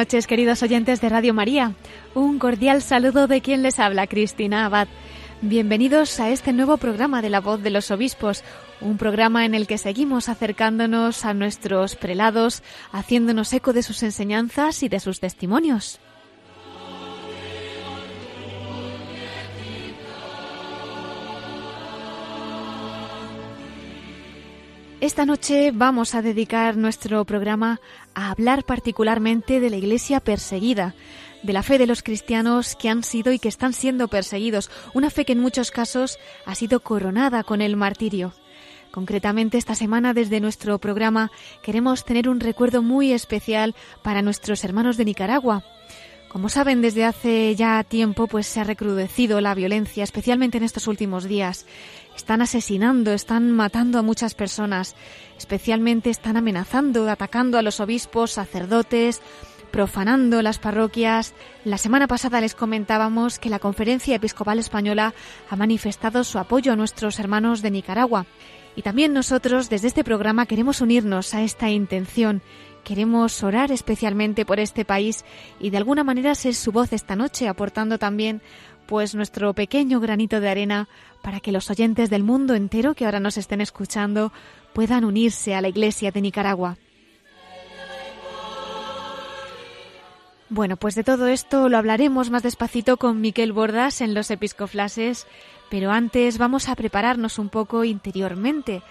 Noches, queridos oyentes de Radio María. Un cordial saludo de quien les habla, Cristina Abad. Bienvenidos a este nuevo programa de La Voz de los Obispos, un programa en el que seguimos acercándonos a nuestros prelados, haciéndonos eco de sus enseñanzas y de sus testimonios. Esta noche vamos a dedicar nuestro programa a hablar particularmente de la Iglesia perseguida, de la fe de los cristianos que han sido y que están siendo perseguidos, una fe que en muchos casos ha sido coronada con el martirio. Concretamente esta semana desde nuestro programa queremos tener un recuerdo muy especial para nuestros hermanos de Nicaragua. Como saben, desde hace ya tiempo pues se ha recrudecido la violencia, especialmente en estos últimos días. Están asesinando, están matando a muchas personas, especialmente están amenazando, atacando a los obispos, sacerdotes, profanando las parroquias. La semana pasada les comentábamos que la Conferencia Episcopal Española ha manifestado su apoyo a nuestros hermanos de Nicaragua. Y también nosotros desde este programa queremos unirnos a esta intención. Queremos orar especialmente por este país y de alguna manera ser su voz esta noche, aportando también pues nuestro pequeño granito de arena para que los oyentes del mundo entero que ahora nos estén escuchando puedan unirse a la Iglesia de Nicaragua. Bueno, pues de todo esto lo hablaremos más despacito con Miquel Bordas en los episcoflases, pero antes vamos a prepararnos un poco interiormente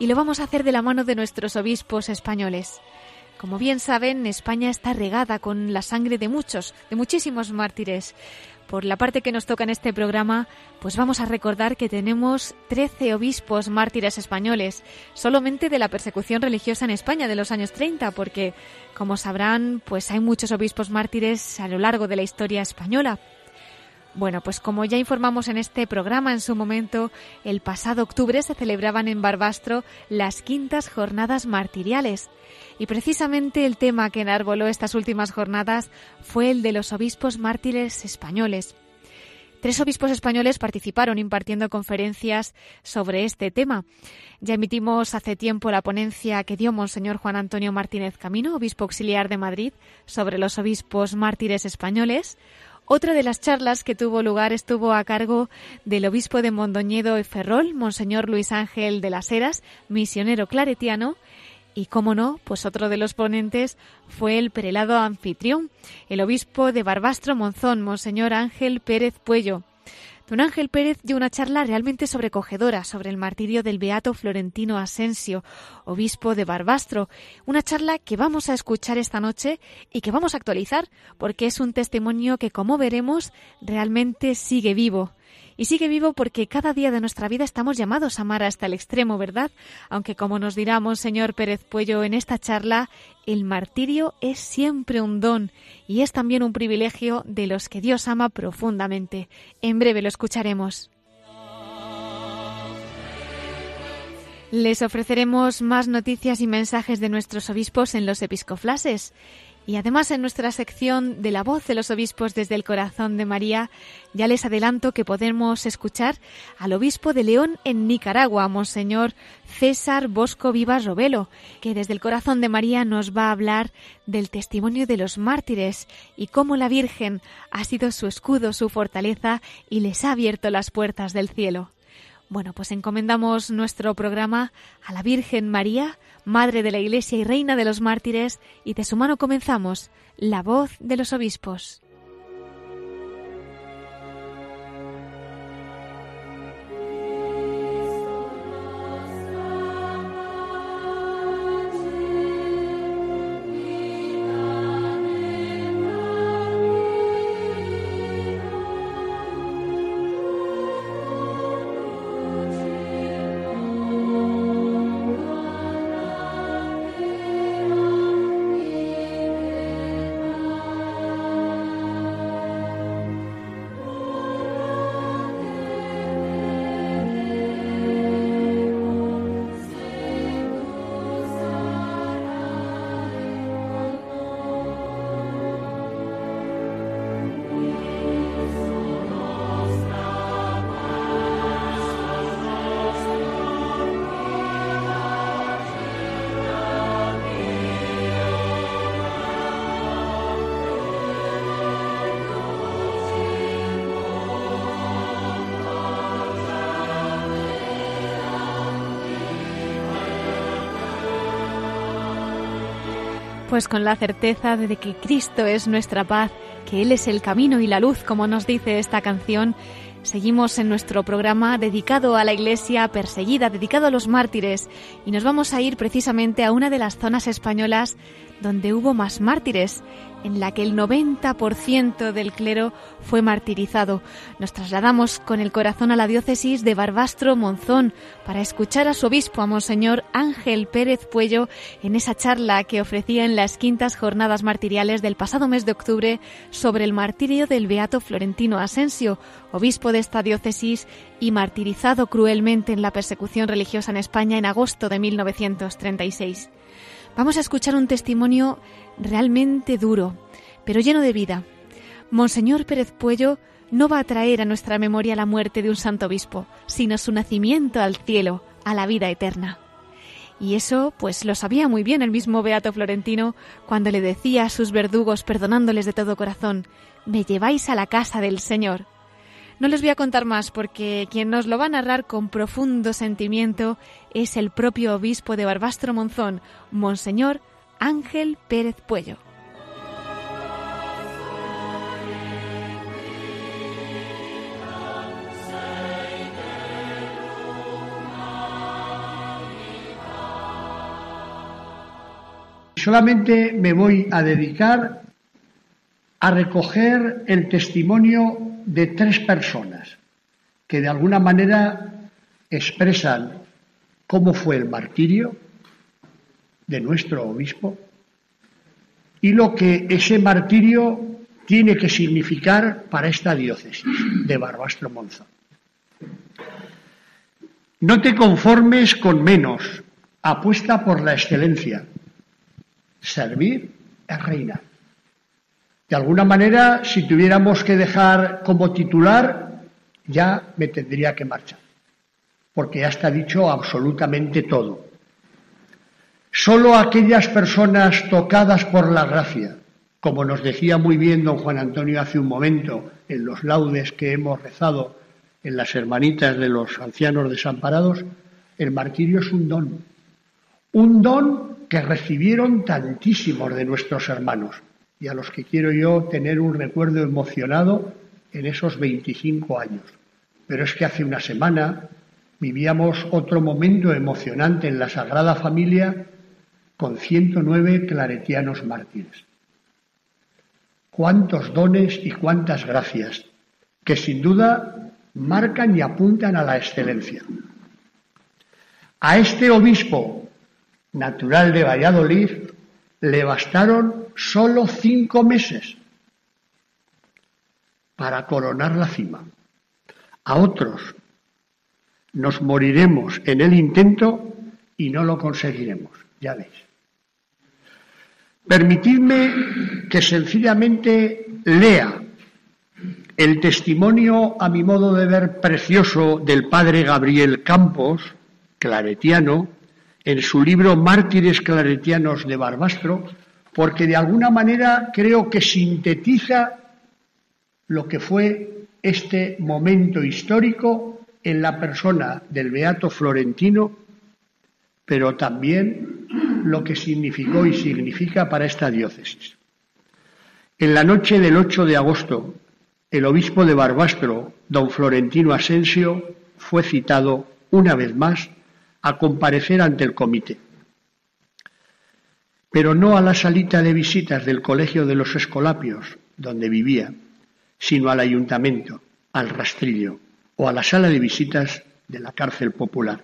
y lo vamos a hacer de la mano de nuestros obispos españoles. Como bien saben, España está regada con la sangre de muchos, de muchísimos mártires. Por la parte que nos toca en este programa, pues vamos a recordar que tenemos 13 obispos mártires españoles, solamente de la persecución religiosa en España de los años 30, porque, como sabrán, pues hay muchos obispos mártires a lo largo de la historia española. Bueno, pues como ya informamos en este programa en su momento, el pasado octubre se celebraban en Barbastro las quintas jornadas martiriales. Y precisamente el tema que enarboló estas últimas jornadas fue el de los obispos mártires españoles. Tres obispos españoles participaron impartiendo conferencias sobre este tema. Ya emitimos hace tiempo la ponencia que dio Monseñor Juan Antonio Martínez Camino, obispo auxiliar de Madrid, sobre los obispos mártires españoles. Otra de las charlas que tuvo lugar estuvo a cargo del obispo de Mondoñedo y Ferrol, Monseñor Luis Ángel de las Heras, misionero claretiano, y cómo no, pues otro de los ponentes fue el prelado anfitrión, el obispo de Barbastro Monzón, Monseñor Ángel Pérez Puello. Don Ángel Pérez dio una charla realmente sobrecogedora sobre el martirio del beato Florentino Asensio, obispo de Barbastro, una charla que vamos a escuchar esta noche y que vamos a actualizar porque es un testimonio que, como veremos, realmente sigue vivo. Y sigue vivo porque cada día de nuestra vida estamos llamados a amar hasta el extremo, ¿verdad? Aunque como nos dirá Monseñor Pérez Puello en esta charla, el martirio es siempre un don y es también un privilegio de los que Dios ama profundamente. En breve lo escucharemos. Les ofreceremos más noticias y mensajes de nuestros obispos en los episcoflases. Y además en nuestra sección de la voz de los obispos desde el corazón de María, ya les adelanto que podemos escuchar al obispo de León en Nicaragua, Monseñor César Bosco Vivas Robelo, que desde el corazón de María nos va a hablar del testimonio de los mártires y cómo la Virgen ha sido su escudo, su fortaleza y les ha abierto las puertas del cielo. Bueno, pues encomendamos nuestro programa a la Virgen María, Madre de la Iglesia y Reina de los Mártires, y de su mano comenzamos la voz de los obispos. Pues con la certeza de que Cristo es nuestra paz, que Él es el camino y la luz, como nos dice esta canción, Seguimos en nuestro programa dedicado a la iglesia perseguida, dedicado a los mártires, y nos vamos a ir precisamente a una de las zonas españolas donde hubo más mártires, en la que el 90% del clero fue martirizado. Nos trasladamos con el corazón a la diócesis de Barbastro Monzón para escuchar a su obispo, a Monseñor Ángel Pérez Puello, en esa charla que ofrecía en las quintas jornadas martiriales del pasado mes de octubre sobre el martirio del beato Florentino Asensio, obispo de esta diócesis y martirizado cruelmente en la persecución religiosa en España en agosto de 1936. Vamos a escuchar un testimonio realmente duro, pero lleno de vida. Monseñor Pérez Puello no va a traer a nuestra memoria la muerte de un santo obispo, sino su nacimiento al cielo, a la vida eterna. Y eso, pues lo sabía muy bien el mismo Beato Florentino cuando le decía a sus verdugos, perdonándoles de todo corazón, me lleváis a la casa del Señor. No les voy a contar más porque quien nos lo va a narrar con profundo sentimiento es el propio obispo de Barbastro Monzón, Monseñor Ángel Pérez Puello. Solamente me voy a dedicar a recoger el testimonio de tres personas que de alguna manera expresan cómo fue el martirio de nuestro obispo y lo que ese martirio tiene que significar para esta diócesis de Barbastro Monza. No te conformes con menos, apuesta por la excelencia. Servir es reinar. De alguna manera, si tuviéramos que dejar como titular, ya me tendría que marchar, porque ya está dicho absolutamente todo. Solo aquellas personas tocadas por la gracia, como nos decía muy bien don Juan Antonio hace un momento en los laudes que hemos rezado en las hermanitas de los ancianos desamparados, el martirio es un don. Un don que recibieron tantísimos de nuestros hermanos y a los que quiero yo tener un recuerdo emocionado en esos 25 años. Pero es que hace una semana vivíamos otro momento emocionante en la Sagrada Familia con 109 claretianos mártires. Cuántos dones y cuántas gracias que sin duda marcan y apuntan a la excelencia. A este obispo natural de Valladolid le bastaron solo cinco meses para coronar la cima. A otros nos moriremos en el intento y no lo conseguiremos, ya veis. Permitidme que sencillamente lea el testimonio, a mi modo de ver, precioso del padre Gabriel Campos, claretiano, en su libro Mártires Claretianos de Barbastro, porque de alguna manera creo que sintetiza lo que fue este momento histórico en la persona del Beato Florentino, pero también lo que significó y significa para esta diócesis. En la noche del 8 de agosto, el obispo de Barbastro, don Florentino Asensio, fue citado una vez más a comparecer ante el comité. Pero no a la salita de visitas del Colegio de los Escolapios, donde vivía, sino al ayuntamiento, al rastrillo o a la sala de visitas de la cárcel popular.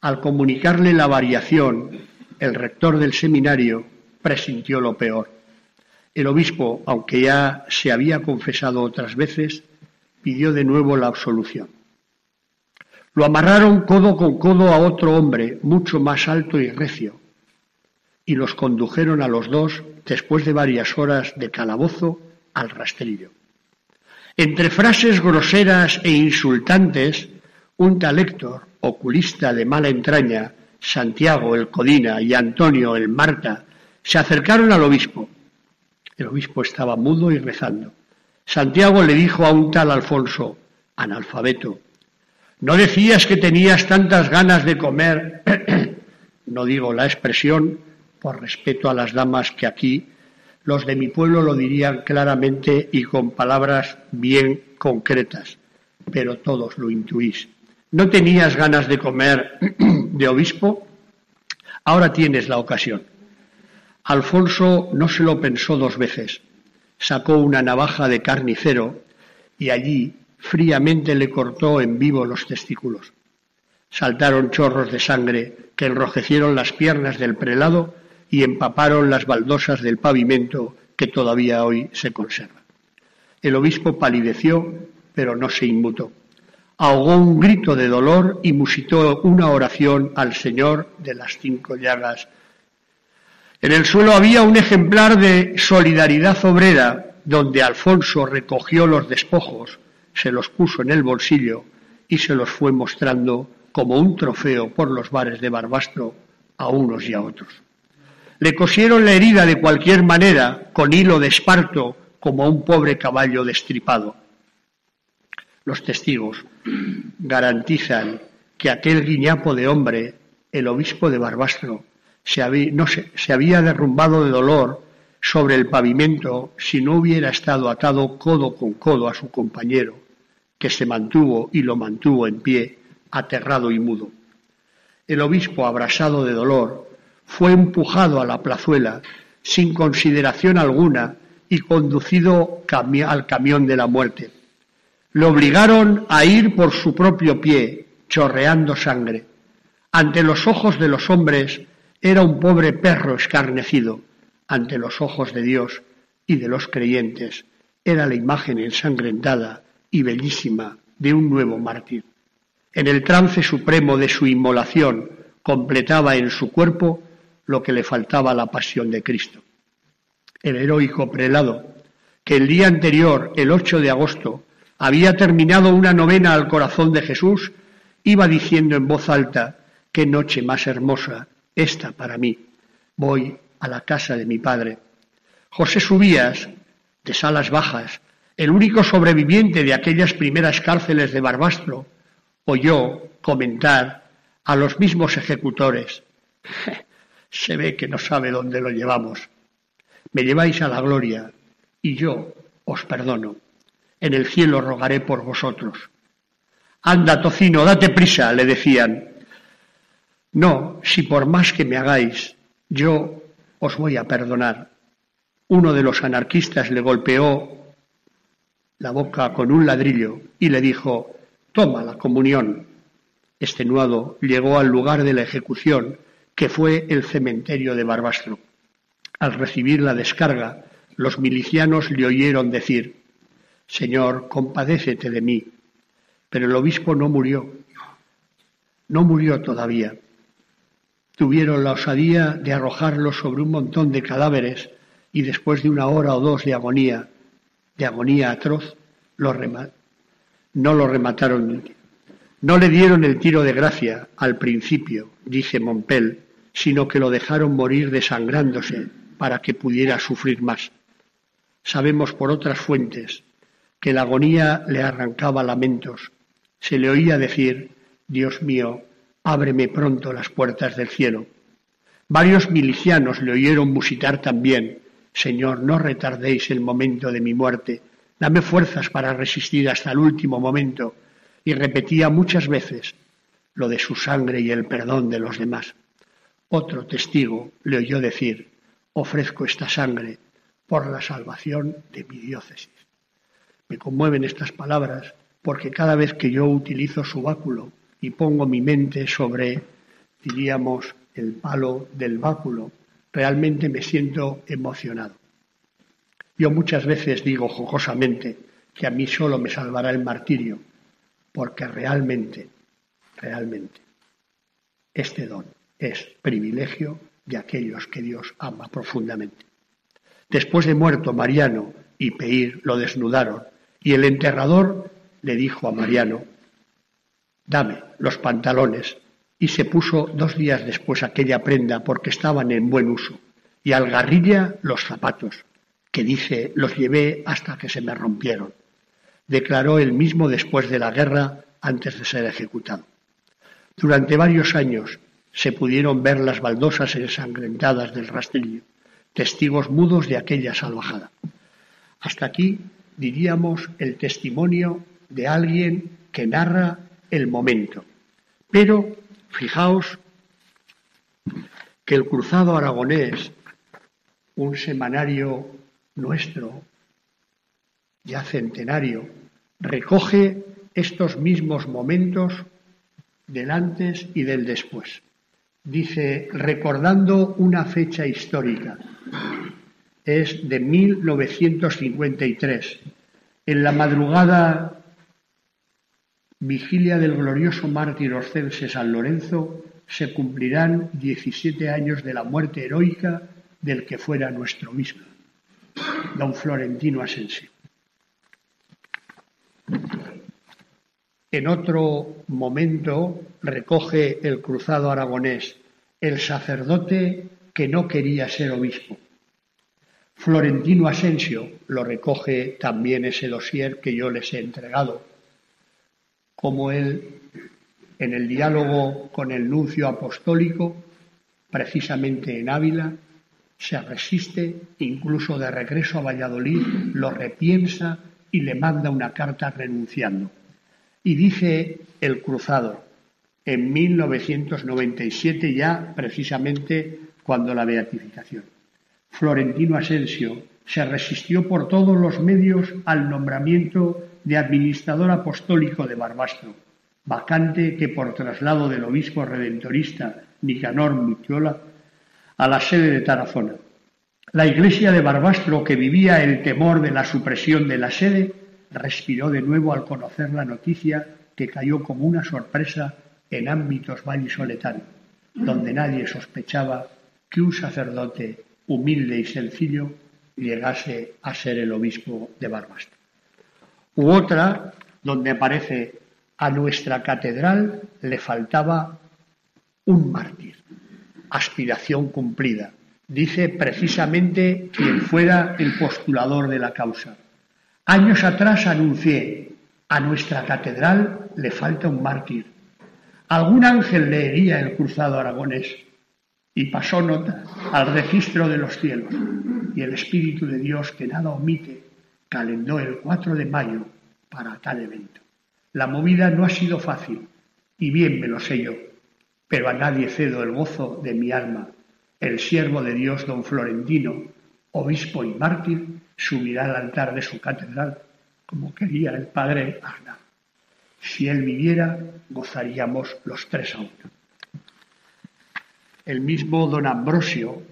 Al comunicarle la variación, el rector del seminario presintió lo peor. El obispo, aunque ya se había confesado otras veces, pidió de nuevo la absolución. Lo amarraron codo con codo a otro hombre, mucho más alto y recio, y los condujeron a los dos, después de varias horas de calabozo, al rastrillo. Entre frases groseras e insultantes, un tal Héctor, oculista de mala entraña, Santiago el Codina y Antonio el Marta, se acercaron al obispo. El obispo estaba mudo y rezando. Santiago le dijo a un tal Alfonso, analfabeto, ¿No decías que tenías tantas ganas de comer, no digo la expresión, por respeto a las damas que aquí los de mi pueblo lo dirían claramente y con palabras bien concretas, pero todos lo intuís. ¿No tenías ganas de comer de obispo? Ahora tienes la ocasión. Alfonso no se lo pensó dos veces. Sacó una navaja de carnicero y allí fríamente le cortó en vivo los testículos. Saltaron chorros de sangre que enrojecieron las piernas del prelado y empaparon las baldosas del pavimento que todavía hoy se conserva. El obispo palideció, pero no se inmutó. Ahogó un grito de dolor y musitó una oración al Señor de las cinco llagas. En el suelo había un ejemplar de solidaridad obrera, donde Alfonso recogió los despojos, se los puso en el bolsillo y se los fue mostrando como un trofeo por los bares de Barbastro a unos y a otros. Le cosieron la herida de cualquier manera, con hilo de esparto, como a un pobre caballo destripado. Los testigos garantizan que aquel guiñapo de hombre, el obispo de Barbastro, se había, no se había derrumbado de dolor sobre el pavimento si no hubiera estado atado codo con codo a su compañero, que se mantuvo y lo mantuvo en pie, aterrado y mudo. El obispo, abrasado de dolor, fue empujado a la plazuela sin consideración alguna y conducido al camión de la muerte. Lo obligaron a ir por su propio pie, chorreando sangre. Ante los ojos de los hombres era un pobre perro escarnecido. Ante los ojos de Dios y de los creyentes era la imagen ensangrentada y bellísima de un nuevo mártir. En el trance supremo de su inmolación completaba en su cuerpo lo que le faltaba a la pasión de Cristo. El heroico prelado, que el día anterior, el 8 de agosto, había terminado una novena al corazón de Jesús, iba diciendo en voz alta, qué noche más hermosa esta para mí. Voy a la casa de mi padre. José Subías, de Salas Bajas, el único sobreviviente de aquellas primeras cárceles de Barbastro, oyó comentar a los mismos ejecutores. Se ve que no sabe dónde lo llevamos. Me lleváis a la gloria y yo os perdono. En el cielo rogaré por vosotros. Anda, tocino, date prisa, le decían. No, si por más que me hagáis, yo os voy a perdonar. Uno de los anarquistas le golpeó la boca con un ladrillo y le dijo, toma la comunión. Extenuado llegó al lugar de la ejecución, que fue el cementerio de Barbastro. Al recibir la descarga, los milicianos le oyeron decir, Señor, compadécete de mí. Pero el obispo no murió, no murió todavía. Tuvieron la osadía de arrojarlo sobre un montón de cadáveres y después de una hora o dos de agonía, de agonía atroz, no lo remataron. No le dieron el tiro de gracia al principio, dice Montpel, sino que lo dejaron morir desangrándose para que pudiera sufrir más. Sabemos por otras fuentes que la agonía le arrancaba lamentos. Se le oía decir, Dios mío, ábreme pronto las puertas del cielo. Varios milicianos le oyeron musitar también, Señor, no retardéis el momento de mi muerte, dame fuerzas para resistir hasta el último momento, y repetía muchas veces lo de su sangre y el perdón de los demás. Otro testigo le oyó decir, ofrezco esta sangre por la salvación de mi diócesis. Me conmueven estas palabras porque cada vez que yo utilizo su báculo y pongo mi mente sobre, diríamos, el palo del báculo, realmente me siento emocionado. Yo muchas veces digo jocosamente que a mí solo me salvará el martirio, porque realmente, realmente, este don es privilegio de aquellos que Dios ama profundamente. Después de muerto Mariano y Peir lo desnudaron y el enterrador le dijo a Mariano, dame los pantalones y se puso dos días después aquella prenda porque estaban en buen uso y al garrilla los zapatos, que dice los llevé hasta que se me rompieron. Declaró él mismo después de la guerra antes de ser ejecutado. Durante varios años se pudieron ver las baldosas ensangrentadas del rastrillo, testigos mudos de aquella salvajada. Hasta aquí diríamos el testimonio de alguien que narra el momento. Pero fijaos que el Cruzado Aragonés, un semanario nuestro, ya centenario, recoge estos mismos momentos del antes y del después. Dice, recordando una fecha histórica, es de 1953, en la madrugada vigilia del glorioso mártir orcense San Lorenzo, se cumplirán 17 años de la muerte heroica del que fuera nuestro obispo, don Florentino Asensio. En otro momento recoge el cruzado aragonés el sacerdote que no quería ser obispo. Florentino Asensio lo recoge también ese dossier que yo les he entregado, como él en el diálogo con el nuncio apostólico, precisamente en Ávila, se resiste, incluso de regreso a Valladolid, lo repiensa y le manda una carta renunciando. Y dice el cruzado, en 1997 ya precisamente cuando la beatificación. Florentino Asensio se resistió por todos los medios al nombramiento de administrador apostólico de Barbastro, vacante que por traslado del obispo redentorista Nicanor Muciola a la sede de Tarazona. La iglesia de Barbastro, que vivía el temor de la supresión de la sede, respiró de nuevo al conocer la noticia que cayó como una sorpresa en ámbitos vallisoletanos, donde nadie sospechaba que un sacerdote humilde y sencillo llegase a ser el obispo de Barbastro. U otra donde aparece a nuestra catedral le faltaba un mártir, aspiración cumplida. Dice precisamente quien fuera el postulador de la causa. Años atrás anuncié, a nuestra catedral le falta un mártir. Algún ángel leería el cruzado aragonés y pasó nota al registro de los cielos y el Espíritu de Dios que nada omite calendó el 4 de mayo para tal evento. La movida no ha sido fácil y bien me lo sé yo, pero a nadie cedo el gozo de mi alma. El siervo de Dios, don Florentino, obispo y mártir, subirá al altar de su catedral, como quería el padre Ana. Si él viviera, gozaríamos los tres aún. El mismo don Ambrosio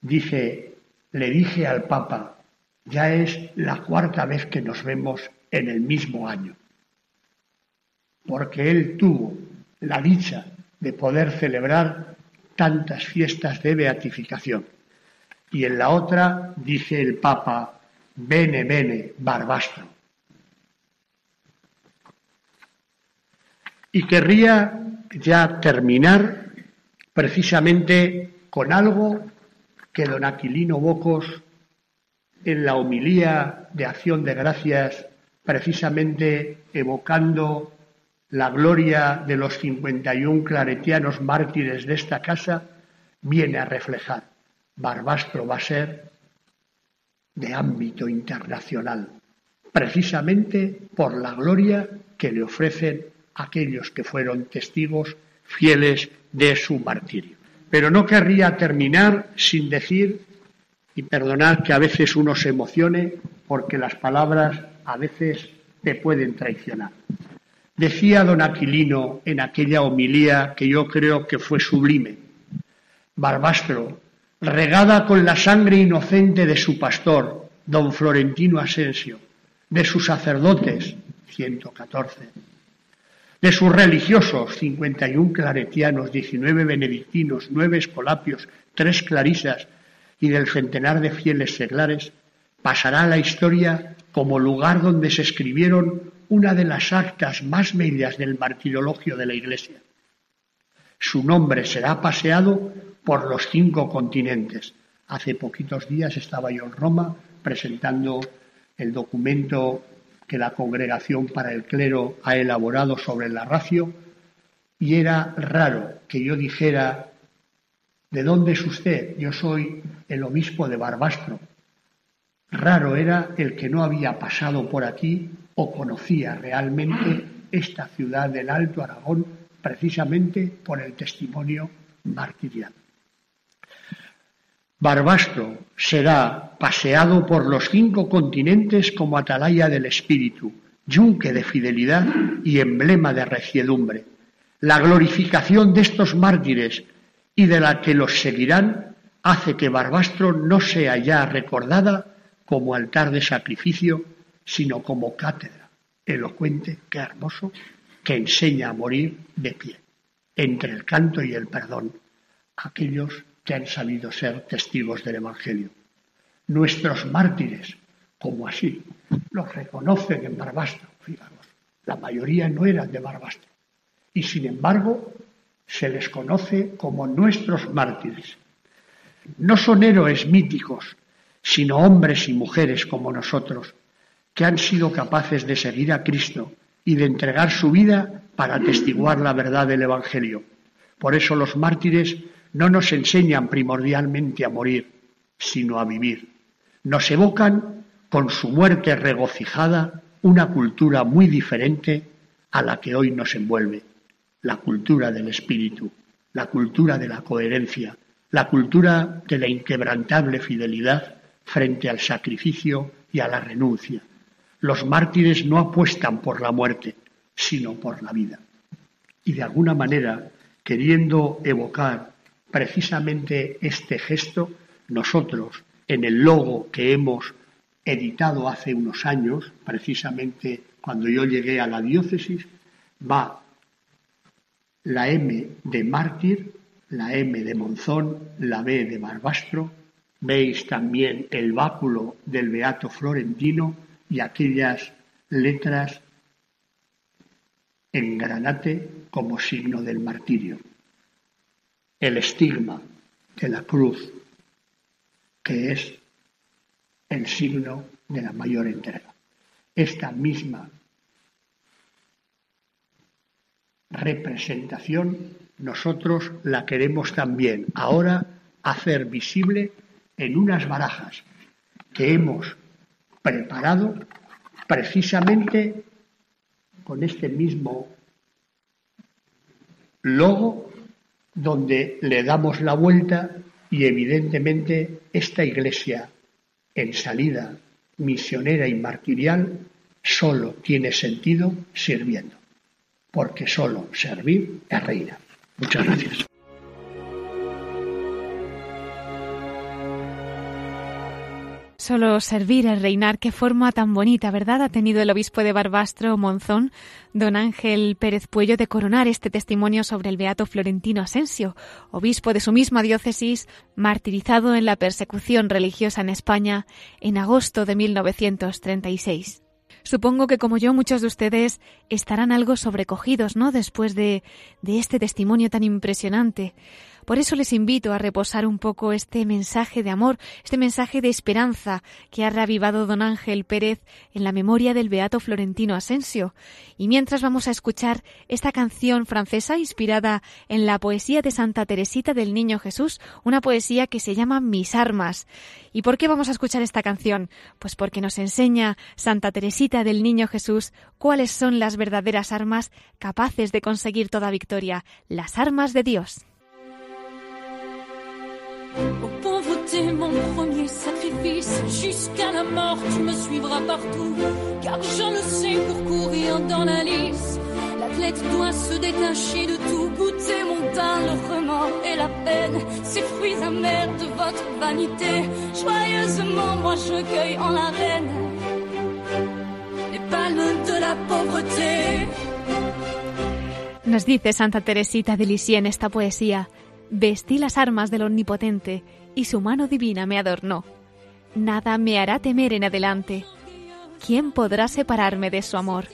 dice, le dije al Papa, ya es la cuarta vez que nos vemos en el mismo año, porque él tuvo la dicha de poder celebrar tantas fiestas de beatificación y en la otra dice el Papa, bene, bene, barbastro. Y querría ya terminar precisamente con algo que don Aquilino Bocos, en la homilía de acción de gracias, precisamente evocando la gloria de los 51 claretianos mártires de esta casa, viene a reflejar. Barbastro va a ser de ámbito internacional, precisamente por la gloria que le ofrecen aquellos que fueron testigos fieles de su martirio. Pero no querría terminar sin decir, y perdonad que a veces uno se emocione, porque las palabras a veces te pueden traicionar. Decía don Aquilino en aquella homilía que yo creo que fue sublime, Barbastro regada con la sangre inocente de su pastor, don Florentino Asensio, de sus sacerdotes, 114, de sus religiosos, 51 claretianos, 19 benedictinos, 9 escolapios, 3 clarisas y del centenar de fieles seglares, pasará a la historia como lugar donde se escribieron una de las actas más bellas del martirologio de la Iglesia. Su nombre será paseado por los cinco continentes. Hace poquitos días estaba yo en Roma presentando el documento que la Congregación para el Clero ha elaborado sobre la ratio y era raro que yo dijera, ¿de dónde es usted? Yo soy el obispo de Barbastro. Raro era el que no había pasado por aquí o conocía realmente esta ciudad del Alto Aragón precisamente por el testimonio martirial. Barbastro será paseado por los cinco continentes como atalaya del espíritu, yunque de fidelidad y emblema de reciedumbre. La glorificación de estos mártires y de la que los seguirán hace que Barbastro no sea ya recordada como altar de sacrificio, sino como cátedra, elocuente, que hermoso, que enseña a morir de pie, entre el canto y el perdón, aquellos que han sabido ser testigos del Evangelio. Nuestros mártires, como así, los reconocen en Barbastro, fijaros, la mayoría no eran de Barbastro, y sin embargo se les conoce como nuestros mártires. No son héroes míticos, sino hombres y mujeres como nosotros, que han sido capaces de seguir a Cristo y de entregar su vida para atestiguar la verdad del Evangelio. Por eso los mártires no nos enseñan primordialmente a morir, sino a vivir. Nos evocan con su muerte regocijada una cultura muy diferente a la que hoy nos envuelve, la cultura del espíritu, la cultura de la coherencia, la cultura de la inquebrantable fidelidad frente al sacrificio y a la renuncia. Los mártires no apuestan por la muerte, sino por la vida. Y de alguna manera, queriendo evocar precisamente este gesto, nosotros en el logo que hemos editado hace unos años, precisamente cuando yo llegué a la diócesis, va la M de mártir, la M de Monzón, la B de Barbastro, veis también el báculo del Beato Florentino y aquellas letras en granate como signo del martirio el estigma de la cruz, que es el signo de la mayor entrega. Esta misma representación nosotros la queremos también ahora hacer visible en unas barajas que hemos preparado precisamente con este mismo logo donde le damos la vuelta y evidentemente esta iglesia en salida misionera y martirial solo tiene sentido sirviendo, porque solo servir es reina. Muchas gracias. Solo servir el reinar, qué forma tan bonita, ¿verdad? Ha tenido el obispo de Barbastro, Monzón, don Ángel Pérez Puello, de coronar este testimonio sobre el beato Florentino Asensio, obispo de su misma diócesis, martirizado en la persecución religiosa en España en agosto de 1936. Supongo que como yo muchos de ustedes estarán algo sobrecogidos, ¿no? Después de, de este testimonio tan impresionante. Por eso les invito a reposar un poco este mensaje de amor, este mensaje de esperanza que ha reavivado don Ángel Pérez en la memoria del beato Florentino Asensio. Y mientras vamos a escuchar esta canción francesa inspirada en la poesía de Santa Teresita del Niño Jesús, una poesía que se llama Mis armas. ¿Y por qué vamos a escuchar esta canción? Pues porque nos enseña Santa Teresita del Niño Jesús cuáles son las verdaderas armas capaces de conseguir toda victoria, las armas de Dios. Oh pauvreté, mon premier sacrifice, jusqu'à la mort tu me suivras partout, car je le sais pour courir dans la lice. L'athlète doit se détacher de tout, goûter mon teint, le remords et la peine, ces fruits amers de votre vanité. Joyeusement, moi je cueille en la reine les palmes de la pauvreté. Nos dice Santa Teresita de Lisieux en esta poesía. Vestí las armas del Omnipotente y su mano divina me adornó. Nada me hará temer en adelante. ¿Quién podrá separarme de su amor?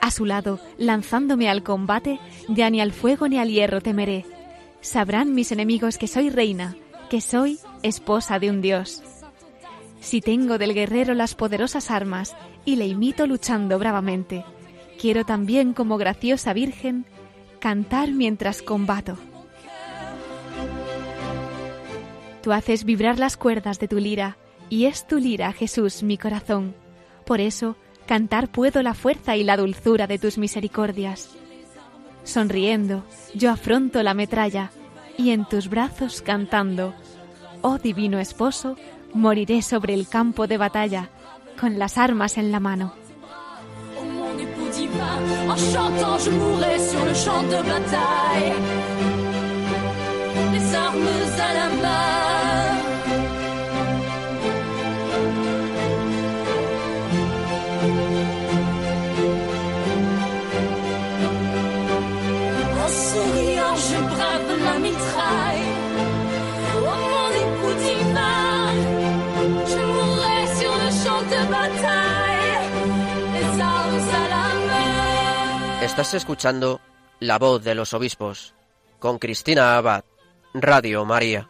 A su lado, lanzándome al combate, ya ni al fuego ni al hierro temeré. Sabrán mis enemigos que soy reina, que soy esposa de un dios. Si tengo del guerrero las poderosas armas y le imito luchando bravamente, quiero también como graciosa virgen cantar mientras combato. Tú haces vibrar las cuerdas de tu lira, y es tu lira, Jesús, mi corazón. Por eso, cantar puedo la fuerza y la dulzura de tus misericordias. Sonriendo, yo afronto la metralla, y en tus brazos cantando, oh divino esposo, moriré sobre el campo de batalla, con las armas en la mano. En chantant, je sur le champ de. Les la. Estás escuchando La voz de los obispos con Cristina Abad, Radio María.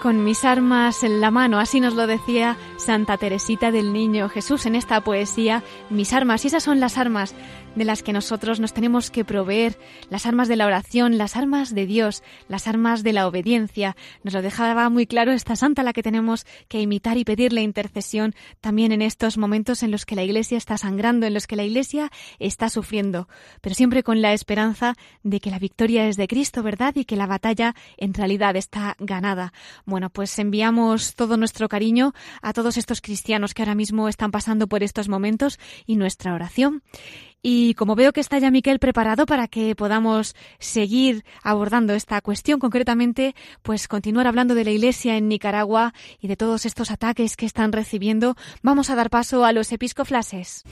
Con mis armas en la mano, así nos lo decía Santa Teresita del Niño Jesús en esta poesía, mis armas, y esas son las armas de las que nosotros nos tenemos que proveer, las armas de la oración, las armas de Dios, las armas de la obediencia. Nos lo dejaba muy claro esta santa la que tenemos que imitar y pedirle intercesión también en estos momentos en los que la Iglesia está sangrando, en los que la Iglesia está sufriendo, pero siempre con la esperanza de que la victoria es de Cristo, ¿verdad? Y que la batalla en realidad está ganada. Bueno, pues enviamos todo nuestro cariño a todos estos cristianos que ahora mismo están pasando por estos momentos y nuestra oración. Y como veo que está ya Miquel preparado para que podamos seguir abordando esta cuestión, concretamente, pues continuar hablando de la Iglesia en Nicaragua y de todos estos ataques que están recibiendo, vamos a dar paso a los episcoflases.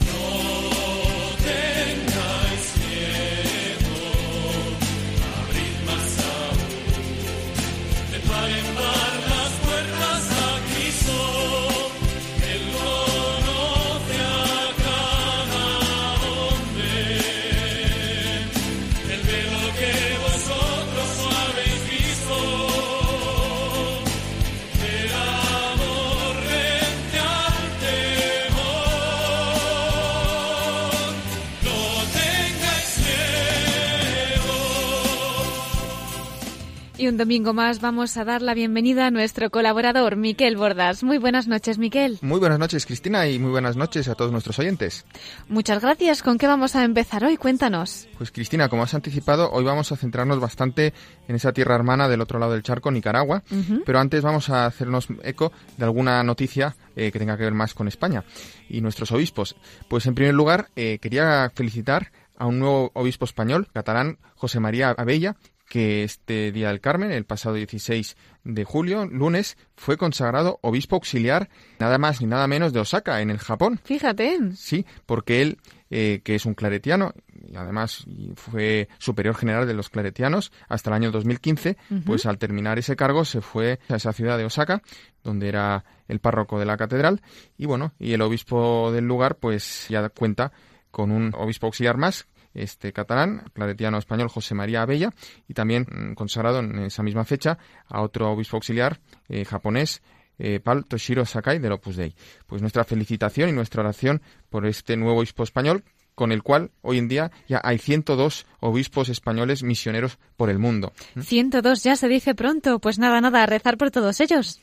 Y un domingo más vamos a dar la bienvenida a nuestro colaborador, Miquel Bordas. Muy buenas noches, Miquel. Muy buenas noches, Cristina, y muy buenas noches a todos nuestros oyentes. Muchas gracias. ¿Con qué vamos a empezar hoy? Cuéntanos. Pues Cristina, como has anticipado, hoy vamos a centrarnos bastante en esa tierra hermana del otro lado del charco, Nicaragua, pero antes vamos a hacernos eco de alguna noticia eh, que tenga que ver más con España y nuestros obispos. Pues en primer lugar, eh, quería felicitar a un nuevo obispo español, catalán, José María Abella, que este día del Carmen, el pasado 16 de julio, lunes, fue consagrado obispo auxiliar nada más ni nada menos de Osaka, en el Japón. Fíjate. Sí, porque él, eh, que es un claretiano, y además fue superior general de los claretianos hasta el año 2015, pues al terminar ese cargo se fue a esa ciudad de Osaka, donde era el párroco de la catedral, y bueno, y el obispo del lugar pues ya cuenta con un obispo auxiliar más, este catalán, claretiano español José María Abella, y también mm, consagrado en esa misma fecha a otro obispo auxiliar eh, japonés, eh, Pal Toshiro Sakai del Opus Dei. Pues nuestra felicitación y nuestra oración por este nuevo obispo español, con el cual hoy en día ya hay 102 obispos españoles misioneros por el mundo. 102 ya se dice pronto. Pues nada, nada, a rezar por todos ellos.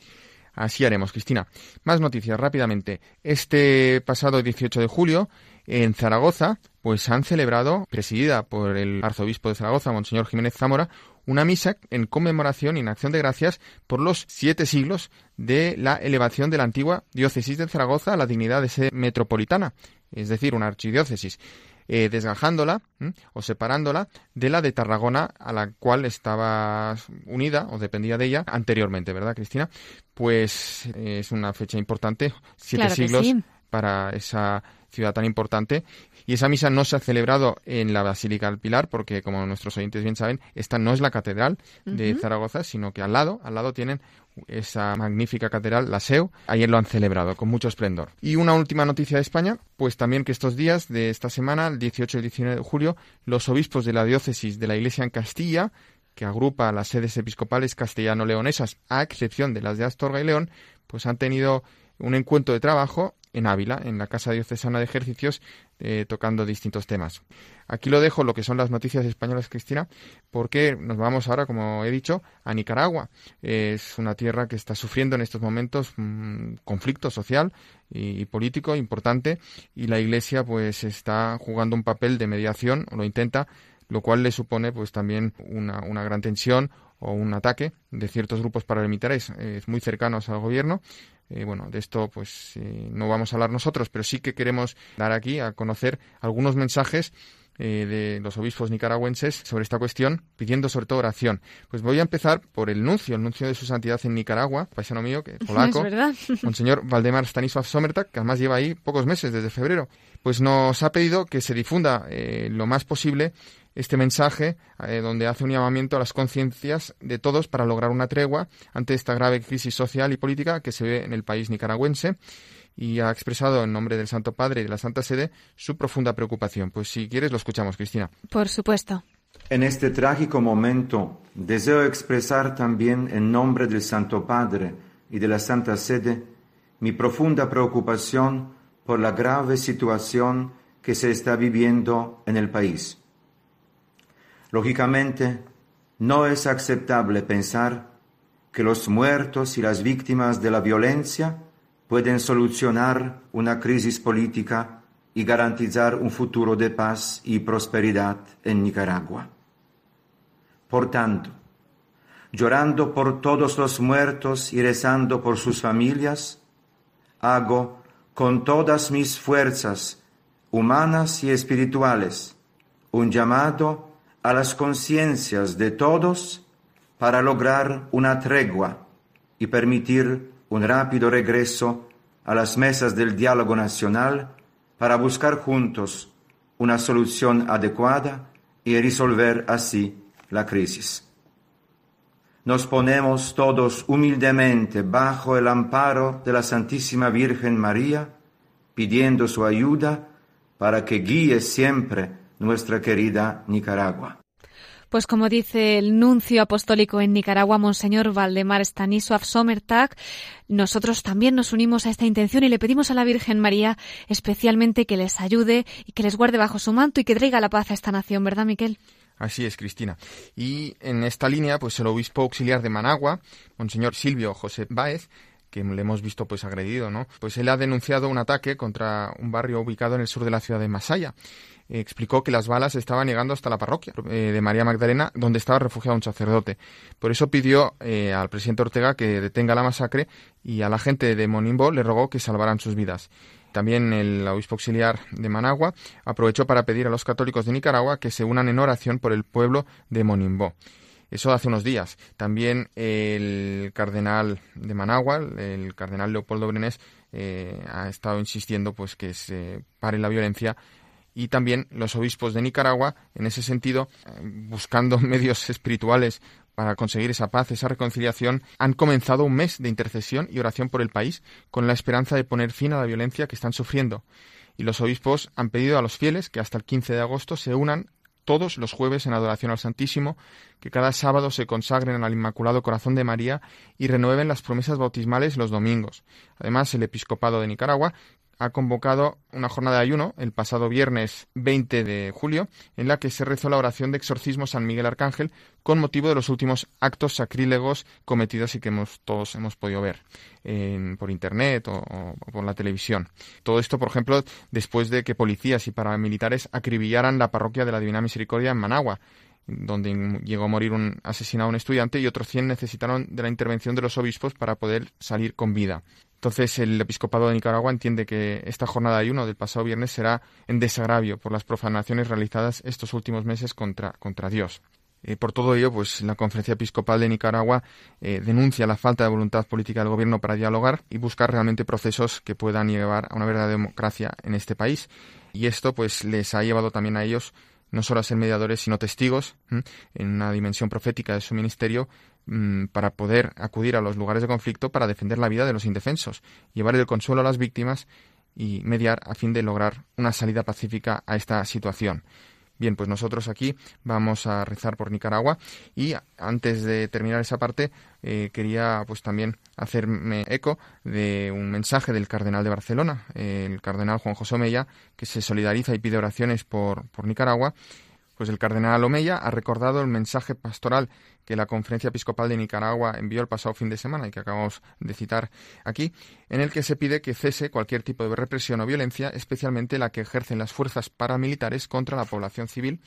Así haremos, Cristina. Más noticias rápidamente. Este pasado 18 de julio, en Zaragoza, pues han celebrado, presidida por el arzobispo de Zaragoza, Monseñor Jiménez Zamora, una misa en conmemoración y en acción de gracias por los siete siglos de la elevación de la antigua diócesis de Zaragoza a la dignidad de sede metropolitana, es decir, una archidiócesis, eh, desgajándola ¿m? o separándola de la de Tarragona a la cual estaba unida o dependía de ella anteriormente, ¿verdad, Cristina? Pues eh, es una fecha importante, siete Claro siglos sí. para esa ciudad tan importante. Y esa misa no se ha celebrado en la Basílica del Pilar, porque como nuestros oyentes bien saben, esta no es la catedral de. Zaragoza, sino que al lado, al lado tienen esa magnífica catedral, la SEU. Ayer lo han celebrado con mucho esplendor. Y una última noticia de España, pues también que estos días de esta semana, el 18 y el 19 de julio, los obispos de la diócesis de la Iglesia en Castilla, que agrupa las sedes episcopales castellano-leonesas, a excepción de las de Astorga y León, pues han tenido un encuentro de trabajo en Ávila, en la Casa Diocesana de Ejercicios, eh, tocando distintos temas. Aquí lo dejo, lo que son las noticias españolas, Cristina, porque nos vamos ahora, como he dicho, a Nicaragua. es una tierra que está sufriendo en estos momentos un conflicto social y, político importante y la Iglesia pues está jugando un papel de mediación, o lo intenta, lo cual le supone pues también una, una gran tensión o un ataque de ciertos grupos paramilitares muy cercanos al gobierno eh, bueno, de esto pues eh, no vamos a hablar nosotros, pero sí que queremos dar aquí a conocer algunos mensajes eh, de los obispos nicaragüenses sobre esta cuestión, pidiendo sobre todo oración. Pues voy a empezar por el nuncio, el nuncio de su santidad en Nicaragua, paisano mío, que es polaco, es Monseñor Valdemar Stanisław Somertak, que además lleva ahí pocos meses, desde febrero. Pues nos ha pedido que se difunda lo más posible este mensaje eh, donde hace un llamamiento a las conciencias de todos para lograr una tregua ante esta grave crisis social y política que se ve en el país nicaragüense y ha expresado en nombre del Santo Padre y de la Santa Sede su profunda preocupación. Pues si quieres lo escuchamos, Cristina. Por supuesto. En este trágico momento deseo expresar también en nombre del Santo Padre y de la Santa Sede mi profunda preocupación por la grave situación que se está viviendo en el país Lógicamente, no es aceptable pensar que los muertos y las víctimas de la violencia pueden solucionar una crisis política y garantizar un futuro de paz y prosperidad en Nicaragua. Por tanto, llorando por todos los muertos y rezando por sus familias, hago con todas mis fuerzas humanas y espirituales un llamado a las conciencias de todos para lograr una tregua y permitir un rápido regreso a las mesas del diálogo nacional para buscar juntos una solución adecuada y resolver así la crisis. Nos ponemos todos humildemente bajo el amparo de la Santísima Virgen María, pidiendo su ayuda para que guíe siempre nuestra querida Nicaragua. Pues como dice el nuncio apostólico en Nicaragua, Monseñor Valdemar Stanisław Somertag, nosotros también nos unimos a esta intención y le pedimos a la Virgen María especialmente que les ayude y que les guarde bajo su manto y que traiga la paz a esta nación, ¿verdad, Miquel? Así es, Cristina. Y en esta línea, pues el obispo auxiliar de Managua, Monseñor Silvio José Báez, que le hemos visto pues agredido, ¿no? Pues él ha denunciado un ataque contra un barrio ubicado en el sur de la ciudad de Masaya explicó que las balas estaban llegando hasta la parroquia eh, de María Magdalena, donde estaba refugiado un sacerdote. Por eso pidió eh, al presidente Ortega que detenga la masacre y a la gente de Monimbo le rogó que salvaran sus vidas. También el obispo auxiliar de Managua aprovechó para pedir a los católicos de Nicaragua que se unan en oración por el pueblo de Monimbo. Eso hace unos días. También el cardenal de Managua, el cardenal Leopoldo Brenes, eh, ha estado insistiendo pues que se pare la violencia y también los obispos de Nicaragua, en ese sentido, eh, buscando medios espirituales para conseguir esa paz, esa reconciliación, han comenzado un mes de intercesión y oración por el país, con la esperanza de poner fin a la violencia que están sufriendo. Y los obispos han pedido a los fieles que hasta el 15 de agosto se unan todos los jueves en adoración al Santísimo, que cada sábado se consagren al Inmaculado Corazón de María y renueven las promesas bautismales los domingos. Además, el Episcopado de Nicaragua ha convocado una jornada de ayuno el pasado viernes 20 de julio, en la que se rezó la oración de exorcismo San Miguel Arcángel con motivo de los últimos actos sacrílegos cometidos y que hemos, todos hemos podido ver por internet o, por la televisión. Todo esto, por ejemplo, después de que policías y paramilitares acribillaran la parroquia de la Divina Misericordia en Managua, donde llegó a morir un asesinado un estudiante y otros 100 necesitaron de la intervención de los obispos para poder salir con vida. Entonces el episcopado de Nicaragua entiende que esta jornada de ayuno del pasado viernes será en desagravio por las profanaciones realizadas estos últimos meses contra, contra Dios. Eh, por todo ello, pues la Conferencia Episcopal de Nicaragua eh, denuncia la falta de voluntad política del gobierno para dialogar y buscar realmente procesos que puedan llevar a una verdadera democracia en este país. Y esto, pues, les ha llevado también a ellos no solo a ser mediadores, sino testigos en una dimensión profética de su ministerio para poder acudir a los lugares de conflicto para defender la vida de los indefensos, llevar el consuelo a las víctimas y mediar a fin de lograr una salida pacífica a esta situación. Bien, pues nosotros aquí vamos a rezar por Nicaragua y antes de terminar esa parte eh, quería pues también hacerme eco de un mensaje del cardenal de Barcelona, el cardenal Juan José Omeya, que se solidariza y pide oraciones por, por Nicaragua pues el cardenal Omeya ha recordado el mensaje pastoral que la Conferencia Episcopal de Nicaragua envió el pasado fin de semana y que acabamos de citar aquí, en el que se pide que cese cualquier tipo de represión o violencia, especialmente la que ejercen las fuerzas paramilitares contra la población civil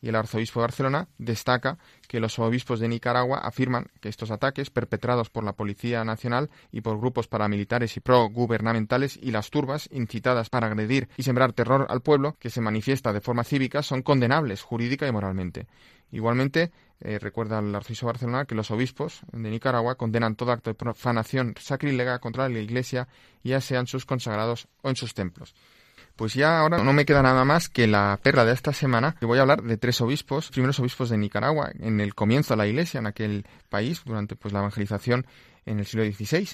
y el arzobispo de Barcelona destaca que los obispos de Nicaragua afirman que estos ataques perpetrados por la Policía Nacional y por grupos paramilitares y pro-gubernamentales y las turbas incitadas para agredir y sembrar terror al pueblo que se manifiesta de forma cívica son condenables jurídica y moralmente. Igualmente, eh, recuerda el arzobispo de Barcelona que los obispos de Nicaragua condenan todo acto de profanación sacrílega contra la Iglesia, ya sean sus consagrados o en sus templos. Pues ya ahora no me queda nada más que la perla de esta semana, que voy a hablar de tres obispos, primeros obispos de Nicaragua, en el comienzo de la iglesia en aquel país, durante pues la evangelización en el siglo XVI,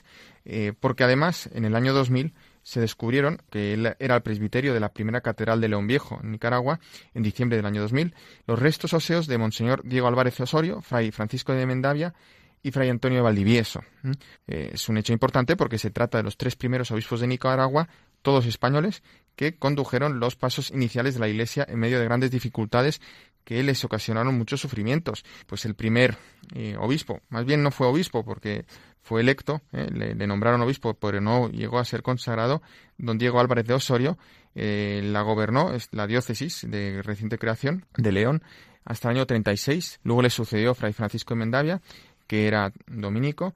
eh, porque además en el año 2000 se descubrieron que él era el presbiterio de la primera catedral de León Viejo, en Nicaragua, en diciembre del año 2000, los restos óseos de Monseñor Diego Álvarez Osorio, Fray Francisco de Mendavia y Fray Antonio Valdivieso. Eh, es un hecho importante porque se trata de los tres primeros obispos de Nicaragua, todos españoles, que condujeron los pasos iniciales de la Iglesia en medio de grandes dificultades que les ocasionaron muchos sufrimientos. Pues el primer eh, obispo, más bien no fue obispo porque fue electo, eh, le, nombraron obispo, pero no llegó a ser consagrado, don Diego Álvarez de Osorio, eh, la gobernó, es la diócesis de reciente creación de León, hasta el año 36. Luego le sucedió Fray Francisco de Mendavia, que era dominico,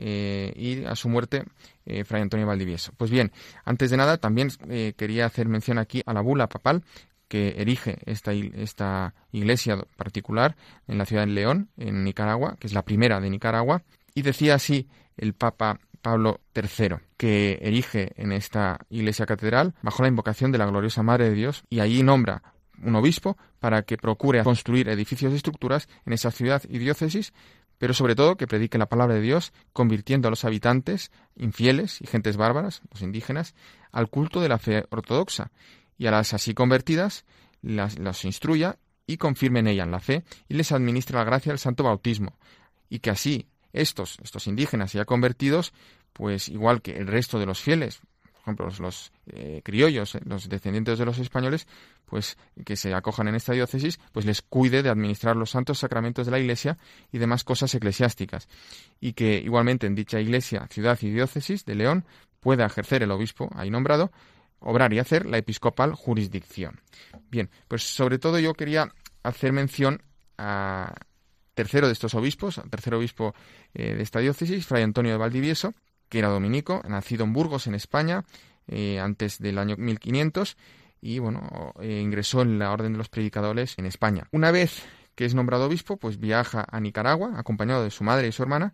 y a su muerte eh, Fray Antonio Valdivieso. Pues bien, antes de nada también eh, quería hacer mención aquí a la bula papal que erige esta, esta iglesia particular en la ciudad de León, en Nicaragua, que es la primera de Nicaragua, y decía así el Papa Pablo III, que erige en esta iglesia catedral bajo la invocación de la gloriosa Madre de Dios y allí nombra un obispo para que procure construir edificios y estructuras en esa ciudad y diócesis pero sobre todo que predique la palabra de Dios, convirtiendo a los habitantes infieles y gentes bárbaras, los indígenas, al culto de la fe ortodoxa, y a las así convertidas las, las instruya y confirme en ellas la fe y les administre la gracia del santo bautismo, y que así estos, estos indígenas ya convertidos, pues igual que el resto de los fieles, ejemplo, los, eh, criollos, eh, los descendientes de los españoles, pues que se acojan en esta diócesis, pues les cuide de administrar los santos sacramentos de la Iglesia y demás cosas eclesiásticas. Y que igualmente en dicha Iglesia, ciudad y diócesis de León pueda ejercer el obispo ahí nombrado, obrar y hacer la episcopal jurisdicción. Bien, pues sobre todo yo quería hacer mención a tercero de estos obispos, al tercer obispo eh, de esta diócesis, Fray Antonio de Valdivieso, que era dominico, nacido en Burgos, en España, eh, antes del año 1500, y bueno, eh, ingresó en la Orden de los Predicadores en España. Una vez que es nombrado obispo, pues viaja a Nicaragua, acompañado de su madre y su hermana,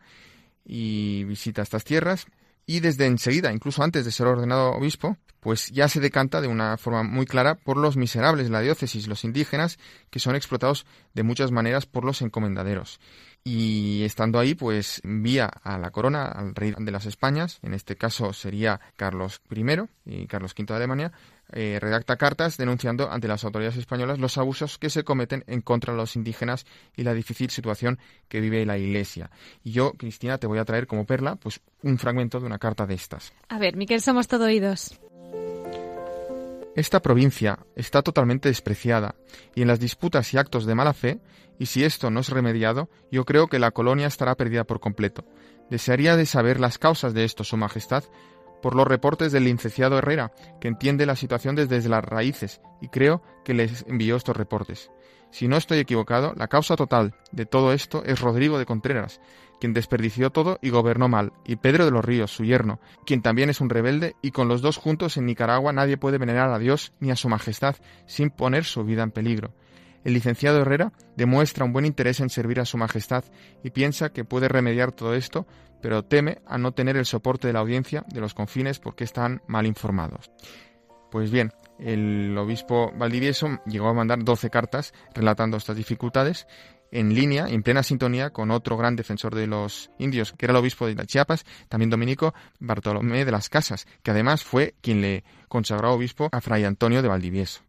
y visita estas tierras, y desde enseguida, incluso antes de ser ordenado obispo, pues ya se decanta de una forma muy clara por los miserables de la diócesis, los indígenas, que son explotados de muchas maneras por los encomendaderos. Y estando ahí, pues envía a la corona al rey de las Españas, en este caso sería Carlos I y Carlos V de Alemania, eh, redacta cartas denunciando ante las autoridades españolas los abusos que se cometen en contra de los indígenas y la difícil situación que vive la Iglesia. Y yo, Cristina, te voy a traer como perla pues un fragmento de una carta de estas. A ver, Miquel, somos todo oídos. Esta provincia está totalmente despreciada y en las disputas y actos de mala fe y si esto no es remediado, yo creo que la colonia estará perdida por completo. Desearía de saber las causas de esto, Su Majestad, por los reportes del licenciado Herrera, que entiende la situación desde las raíces, y creo que les envió estos reportes. Si no estoy equivocado, la causa total de todo esto es Rodrigo de Contreras, quien desperdició todo y gobernó mal, y Pedro de los Ríos, su yerno, quien también es un rebelde, y con los dos juntos en Nicaragua nadie puede venerar a Dios ni a su Majestad sin poner su vida en peligro. El licenciado Herrera demuestra un buen interés en servir a Su Majestad y piensa que puede remediar todo esto, pero teme a no tener el soporte de la audiencia de los confines porque están mal informados. Pues bien, el obispo Valdivieso llegó a mandar 12 cartas relatando estas dificultades en línea, en plena sintonía con otro gran defensor de los indios, que era el obispo de Chiapas, también dominico, Bartolomé de las Casas, que además fue quien le consagró obispo a Fray Antonio de Valdivieso.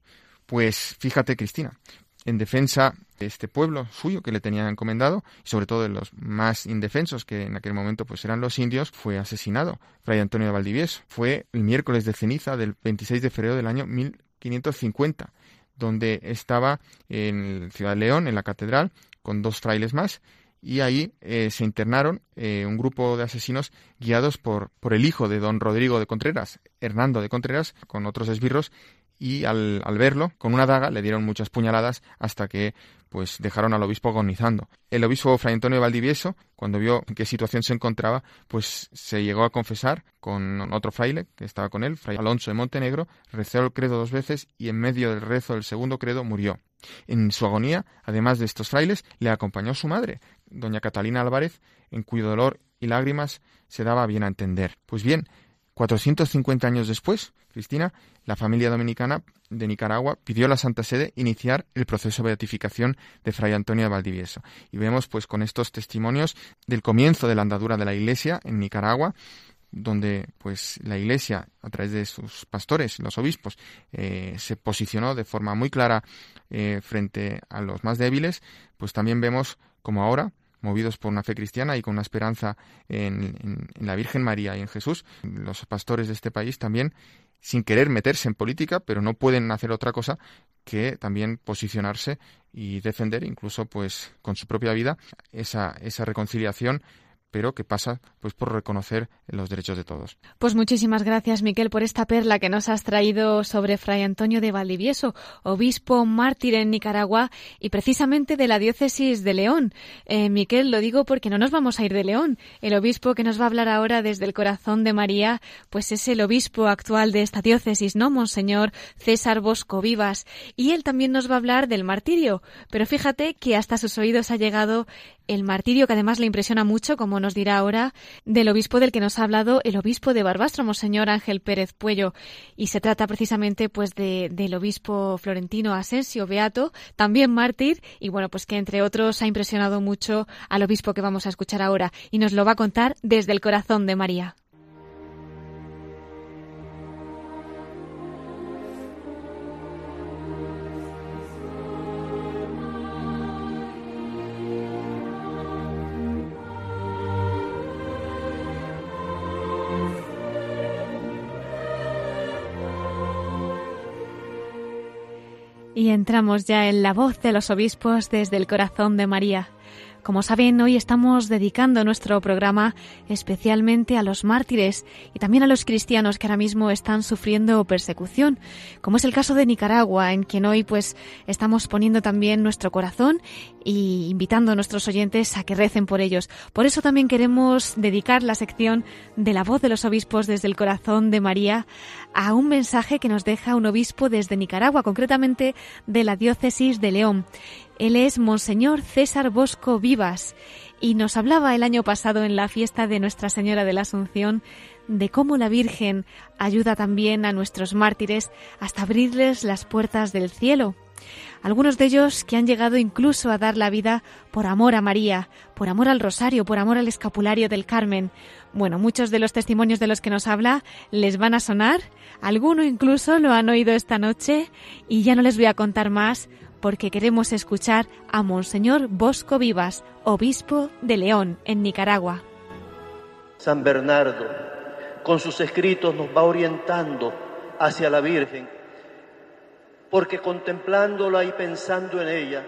Pues fíjate, Cristina, en defensa de este pueblo suyo que le tenía encomendado, y sobre todo de los más indefensos, que en aquel momento pues eran los indios, fue asesinado Fray Antonio de Valdivieso. Fue el miércoles de ceniza del 26 de febrero del año 1550, donde estaba en Ciudad de León, en la catedral, con dos frailes más, y ahí eh, se internaron eh, un grupo de asesinos guiados por, por el hijo de don Rodrigo de Contreras, Hernando de Contreras, con otros esbirros, y al, verlo, con una daga, le dieron muchas puñaladas hasta que pues dejaron al obispo agonizando. El obispo Fray Antonio Valdivieso, cuando vio en qué situación se encontraba, pues se llegó a confesar con otro fraile que estaba con él, Fray Alonso de Montenegro, rezó el credo dos veces y en medio del rezo del segundo credo murió. En su agonía, además de estos frailes, le acompañó su madre, doña Catalina Álvarez, en cuyo dolor y lágrimas se daba bien a entender. Pues bien, 450 años después, Cristina, la familia dominicana de Nicaragua pidió a la Santa Sede iniciar el proceso de beatificación de Fray Antonio de Valdivieso. Y vemos pues con estos testimonios del comienzo de la andadura de la Iglesia en Nicaragua, donde pues la Iglesia a través de sus pastores, los obispos, eh, se posicionó de forma muy clara eh, frente a los más débiles, pues también vemos como ahora movidos por una fe cristiana y con una esperanza en, la Virgen María y en Jesús, los pastores de este país también, sin querer meterse en política, pero no pueden hacer otra cosa que también posicionarse y defender, incluso pues con su propia vida, esa, esa reconciliación pero que pasa pues por reconocer los derechos de todos. Pues muchísimas gracias, Miquel, por esta perla que nos has traído sobre Fray Antonio de Valdivieso, obispo mártir en Nicaragua y precisamente de la diócesis de León. Eh, Miquel, lo digo porque no nos vamos a ir de León. El obispo que nos va a hablar ahora desde el corazón de María, pues es el obispo actual de esta diócesis, ¿no? Monseñor César Bosco Vivas. Y él también nos va a hablar del martirio. Pero fíjate que hasta sus oídos ha llegado el martirio que además le impresiona mucho, como nos dirá ahora, del obispo del que nos ha hablado el obispo de Barbastro, Monseñor Ángel Pérez Puello. Y se trata precisamente pues de, del obispo florentino Asensio Beato, también mártir, y bueno, pues que entre otros ha impresionado mucho al obispo que vamos a escuchar ahora. Y nos lo va a contar desde el corazón de María. Y entramos ya en la voz de los obispos desde el corazón de María. Como saben, hoy estamos dedicando nuestro programa especialmente a los mártires y también a los cristianos que ahora mismo están sufriendo persecución, como es el caso de Nicaragua, en quien hoy pues estamos poniendo también nuestro corazón y invitando a nuestros oyentes a que recen por ellos. Por eso también queremos dedicar la sección de la voz de los obispos desde el corazón de María a un mensaje que nos deja un obispo desde Nicaragua, concretamente de la diócesis de León. Él es Monseñor César Bosco Vivas y nos hablaba el año pasado en la fiesta de Nuestra Señora de la Asunción de cómo la Virgen ayuda también a nuestros mártires hasta abrirles las puertas del cielo. Algunos de ellos que han llegado incluso a dar la vida por amor a María, por amor al rosario, por amor al escapulario del Carmen. Bueno, muchos de los testimonios de los que nos habla les van a sonar, alguno incluso lo han oído esta noche y ya no les voy a contar más porque queremos escuchar a Monseñor Bosco Vivas, obispo de León, en Nicaragua. San Bernardo, con sus escritos nos va orientando hacia la Virgen, porque contemplándola y pensando en ella,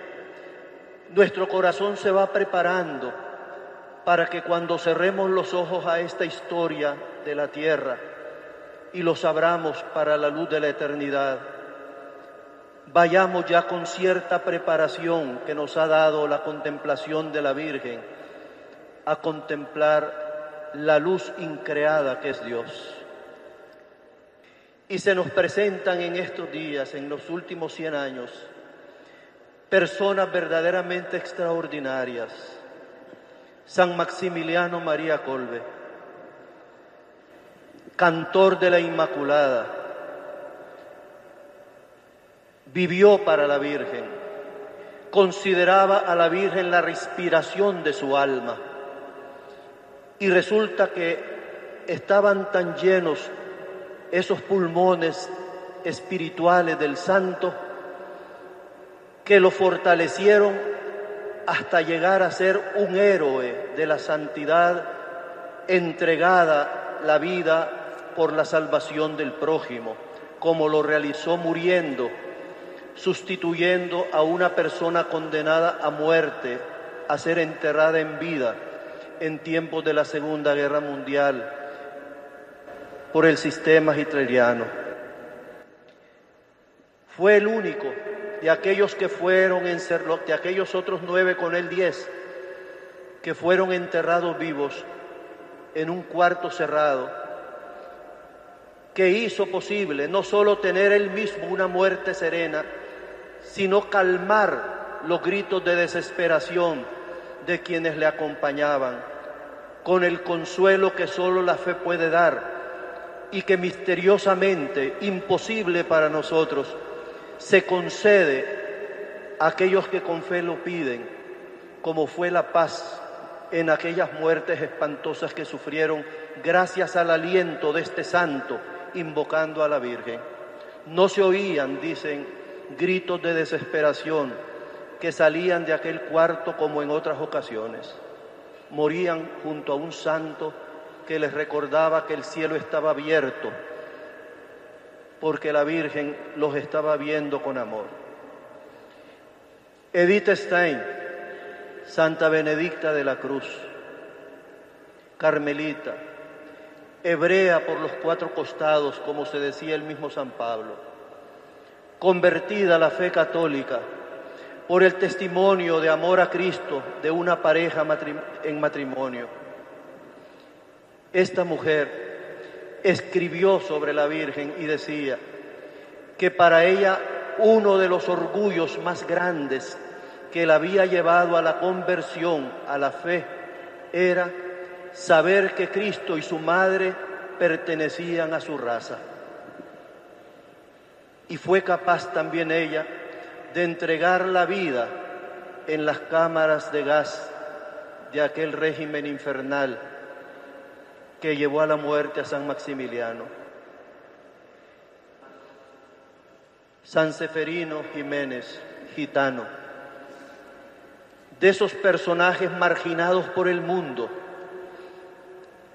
nuestro corazón se va preparando para que cuando cerremos los ojos a esta historia de la tierra y los abramos para la luz de la eternidad, vayamos ya con cierta preparación que nos ha dado la contemplación de la Virgen a contemplar la luz increada que es Dios. Y se nos presentan en estos días, en los últimos 100 años, personas verdaderamente extraordinarias. San Maximiliano María Colbe, cantor de la Inmaculada, vivió para la Virgen, consideraba a la Virgen la respiración de su alma. Y resulta que estaban tan llenos esos pulmones espirituales del santo que lo fortalecieron hasta llegar a ser un héroe de la santidad entregada la vida por la salvación del prójimo, como lo realizó muriendo, sustituyendo a una persona condenada a muerte, a ser enterrada en vida en tiempos de la Segunda Guerra Mundial por el sistema hitleriano. Fue el único de aquellos que fueron de aquellos otros nueve con él diez, que fueron enterrados vivos en un cuarto cerrado, que hizo posible no solo tener él mismo una muerte serena, sino calmar los gritos de desesperación de quienes le acompañaban, con el consuelo que solo la fe puede dar y que misteriosamente, imposible para nosotros, se concede a aquellos que con fe lo piden, como fue la paz en aquellas muertes espantosas que sufrieron gracias al aliento de este santo invocando a la Virgen. No se oían, dicen, gritos de desesperación que salían de aquel cuarto como en otras ocasiones. Morían junto a un santo que les recordaba que el cielo estaba abierto porque la Virgen los estaba viendo con amor. Edith Stein, Santa Benedicta de la Cruz, Carmelita, hebrea por los cuatro costados, como se decía el mismo San Pablo, convertida a la fe católica por el testimonio de amor a Cristo de una pareja en matrimonio. Esta mujer escribió sobre la Virgen y decía que para ella uno de los orgullos más grandes que la había llevado a la conversión, a la fe, era saber que Cristo y su madre pertenecían a su raza. Y fue capaz también ella de entregar la vida en las cámaras de gas de aquel régimen infernal que llevó a la muerte a San Maximiliano. San Seferino Jiménez, gitano, de esos personajes marginados por el mundo,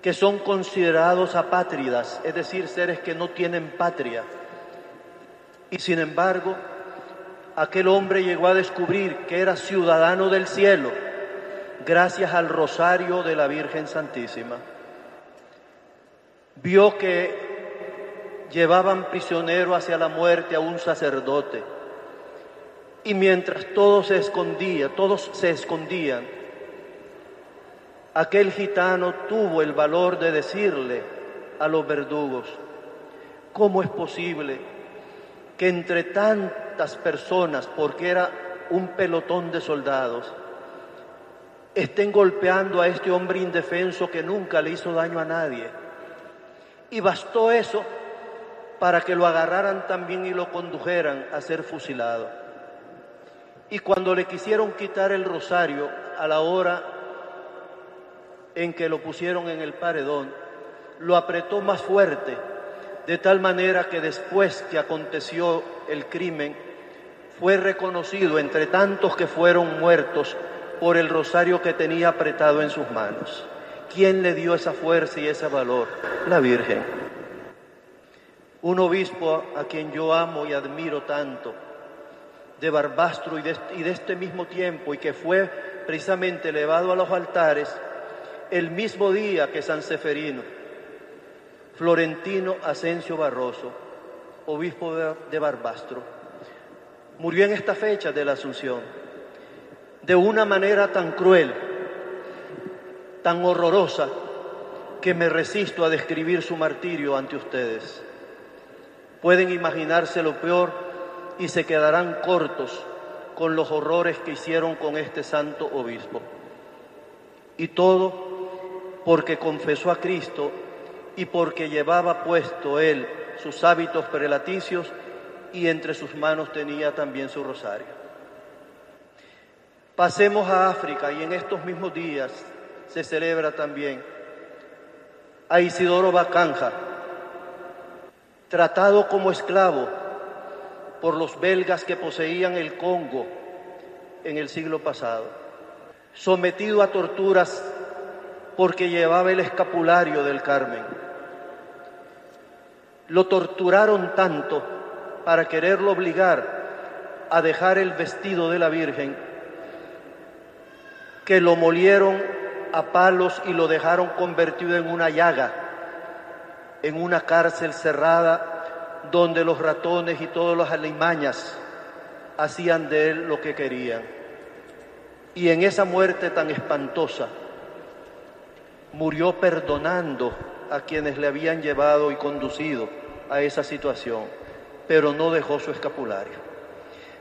que son considerados apátridas, es decir, seres que no tienen patria. Y sin embargo, aquel hombre llegó a descubrir que era ciudadano del cielo gracias al rosario de la Virgen Santísima vio que llevaban prisionero hacia la muerte a un sacerdote. Y mientras todo se escondía, todos se escondían, aquel gitano tuvo el valor de decirle a los verdugos, ¿cómo es posible que entre tantas personas, porque era un pelotón de soldados, estén golpeando a este hombre indefenso que nunca le hizo daño a nadie? Y bastó eso para que lo agarraran también y lo condujeran a ser fusilado. Y cuando le quisieron quitar el rosario a la hora en que lo pusieron en el paredón, lo apretó más fuerte, de tal manera que después que aconteció el crimen, fue reconocido entre tantos que fueron muertos por el rosario que tenía apretado en sus manos. ¿Quién le dio esa fuerza y ese valor? La Virgen. Un obispo a quien yo amo y admiro tanto, de Barbastro y de, este mismo tiempo, y que fue precisamente elevado a los altares el mismo día que San Seferino, Florentino Asensio Barroso, obispo de Barbastro, murió en esta fecha de la Asunción, de una manera tan cruel, tan horrorosa que me resisto a describir su martirio ante ustedes. Pueden imaginarse lo peor y se quedarán cortos con los horrores que hicieron con este santo obispo. Y todo porque confesó a Cristo y porque llevaba puesto él sus hábitos prelaticios y entre sus manos tenía también su rosario. Pasemos a África y en estos mismos días se celebra también a Isidoro Bacanja, tratado como esclavo por los belgas que poseían el Congo en el siglo pasado, sometido a torturas porque llevaba el escapulario del Carmen. Lo torturaron tanto para quererlo obligar a dejar el vestido de la Virgen que lo molieron a palos y lo dejaron convertido en una llaga, en una cárcel cerrada donde los ratones y todas las alimañas hacían de él lo que querían. Y en esa muerte tan espantosa, murió perdonando a quienes le habían llevado y conducido a esa situación, pero no dejó su escapulario.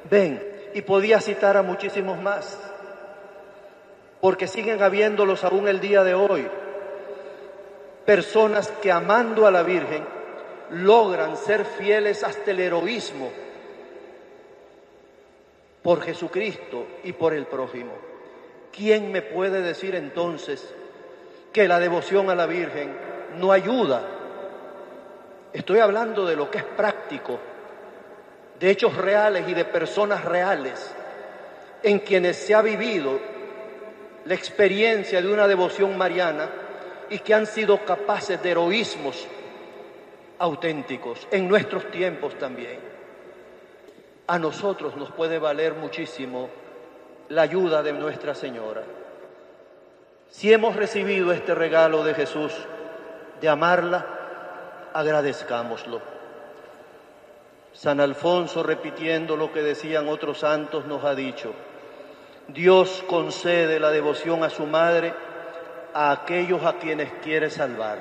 Ven, y podía citar a muchísimos más, porque siguen habiéndolos aún el día de hoy, personas que amando a la Virgen logran ser fieles hasta el heroísmo por Jesucristo y por el prójimo. ¿Quién me puede decir entonces que la devoción a la Virgen no ayuda? Estoy hablando de lo que es práctico, de hechos reales y de personas reales en quienes se ha vivido la experiencia de una devoción mariana y que han sido capaces de heroísmos auténticos en nuestros tiempos también a nosotros nos puede valer muchísimo la ayuda de Nuestra Señora. Si hemos recibido este regalo de Jesús, de amarla, agradezcámoslo. San Alfonso, repitiendo lo que decían otros santos, nos ha dicho, Dios concede la devoción a su madre a aquellos a quienes quiere salvar.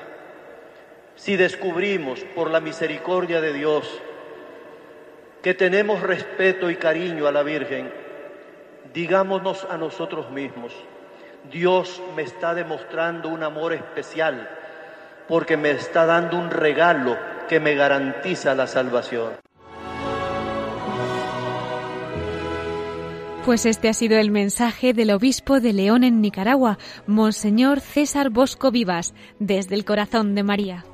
Si descubrimos por la misericordia de Dios que tenemos respeto y cariño a la Virgen, digámonos a nosotros mismos, Dios me está demostrando un amor especial porque me está dando un regalo que me garantiza la salvación. Pues este ha sido el mensaje del obispo de León en Nicaragua, Monseñor César Bosco Vivas, desde el corazón de María.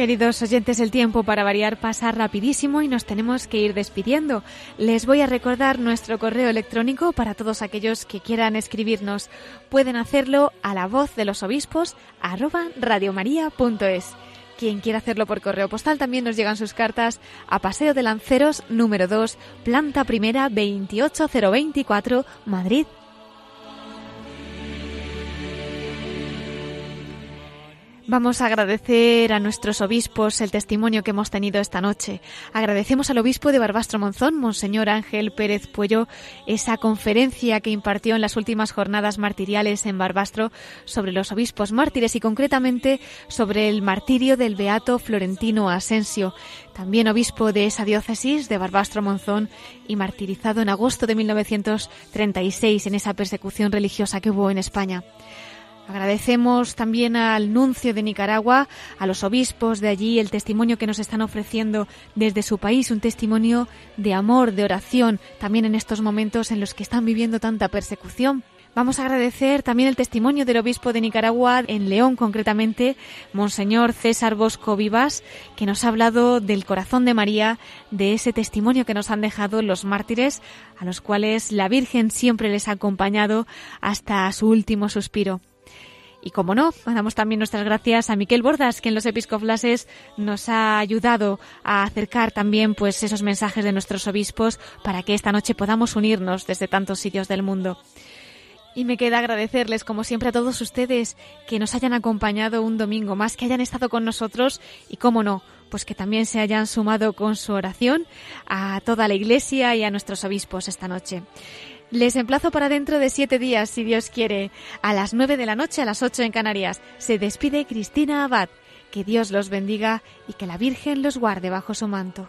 Queridos oyentes, el tiempo para variar pasa rapidísimo y nos tenemos que ir despidiendo. Les voy a recordar nuestro correo electrónico para todos aquellos que quieran escribirnos. Pueden hacerlo a la voz de los obispos arroba radiomaria.es. Quien quiera hacerlo por correo postal también nos llegan sus cartas a Paseo de Lanceros número 2, planta primera 28024, Madrid Vamos a agradecer a nuestros obispos el testimonio que hemos tenido esta noche. Agradecemos al obispo de Barbastro Monzón, Monseñor Ángel Pérez Puello, esa conferencia que impartió en las últimas jornadas martiriales en Barbastro sobre los obispos mártires y concretamente sobre el martirio del beato Florentino Asensio, también obispo de esa diócesis de Barbastro Monzón y martirizado en agosto de 1936 en esa persecución religiosa que hubo en España. Agradecemos también al nuncio de Nicaragua, a los obispos de allí, el testimonio que nos están ofreciendo desde su país, un testimonio de amor, de oración, también en estos momentos en los que están viviendo tanta persecución. Vamos a agradecer también el testimonio del obispo de Nicaragua, en León concretamente, Monseñor César Bosco Vivas, que nos ha hablado del corazón de María, de ese testimonio que nos han dejado los mártires, a los cuales la Virgen siempre les ha acompañado hasta su último suspiro. Y como no, damos también nuestras gracias a Miquel Bordas, que en los episcoflases nos ha ayudado a acercar también pues esos mensajes de nuestros obispos para que esta noche podamos unirnos desde tantos sitios del mundo. Y me queda agradecerles, como siempre, a todos ustedes que nos hayan acompañado un domingo más, que hayan estado con nosotros y, como no, pues que también se hayan sumado con su oración a toda la Iglesia y a nuestros obispos esta noche. Les emplazo para dentro de siete días, si Dios quiere, a las nueve de la noche, a las ocho en Canarias. Se despide Cristina Abad. Que Dios los bendiga y que la Virgen los guarde bajo su manto.